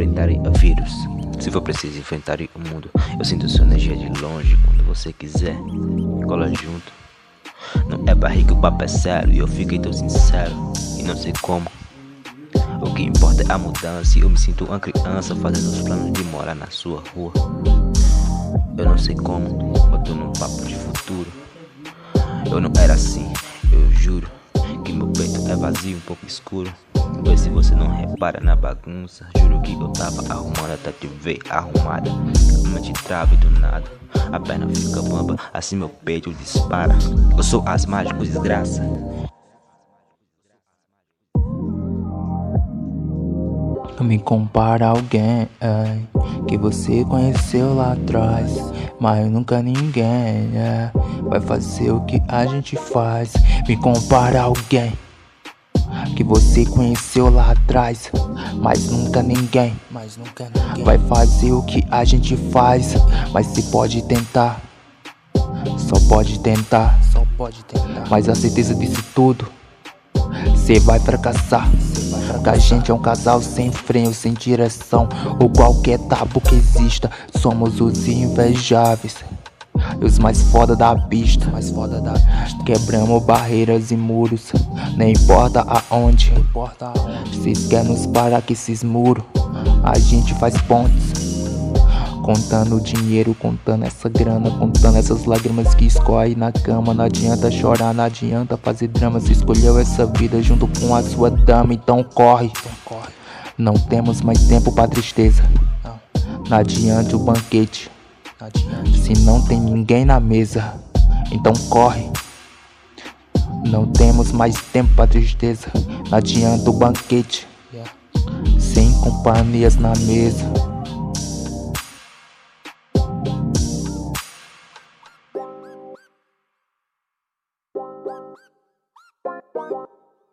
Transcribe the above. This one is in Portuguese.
enfrentarei o vírus. Se for preciso enfrentar o mundo, eu sinto sua energia de longe. Quando você quiser, cola junto. Não é barriga, o papo é sério. E eu fiquei tão sincero, e não sei como. O que importa é a mudança. E eu me sinto uma criança fazendo os planos de morar na sua rua. Eu não sei como, boto num papo de futuro. Eu não era assim, eu juro que meu peito é vazio, um pouco escuro. Vê se você não repara na bagunça. Juro que eu tava arrumando até te ver arrumada. A mente trava do nada. A perna fica bamba, assim meu peito dispara. Eu sou asmático, desgraça. Me compara a alguém que você conheceu lá atrás, mas nunca ninguém é, vai fazer o que a gente faz. Me compara a alguém que você conheceu lá atrás, mas nunca ninguém, mas nunca ninguém vai fazer o que a gente faz. Mas se pode tentar, só pode tentar, só pode tentar. Mas a certeza disso tudo, cê vai fracassar. Que a gente é um casal sem freio, sem direção Ou qualquer tabu que exista Somos os invejáveis os mais foda da pista, mais foda da pista. Quebramos barreiras e muros, nem importa aonde. Se quer nos parar que esses muros, a gente faz pontes. Contando dinheiro, contando essa grana, contando essas lágrimas que escorrem na cama. Não adianta chorar, não adianta fazer drama. Se escolheu essa vida junto com a sua dama, então corre. Não temos mais tempo pra tristeza. Não adianta o banquete. Se não tem ninguém na mesa, então corre. Não temos mais tempo pra tristeza. Não adianta o banquete. Sem companhias na mesa.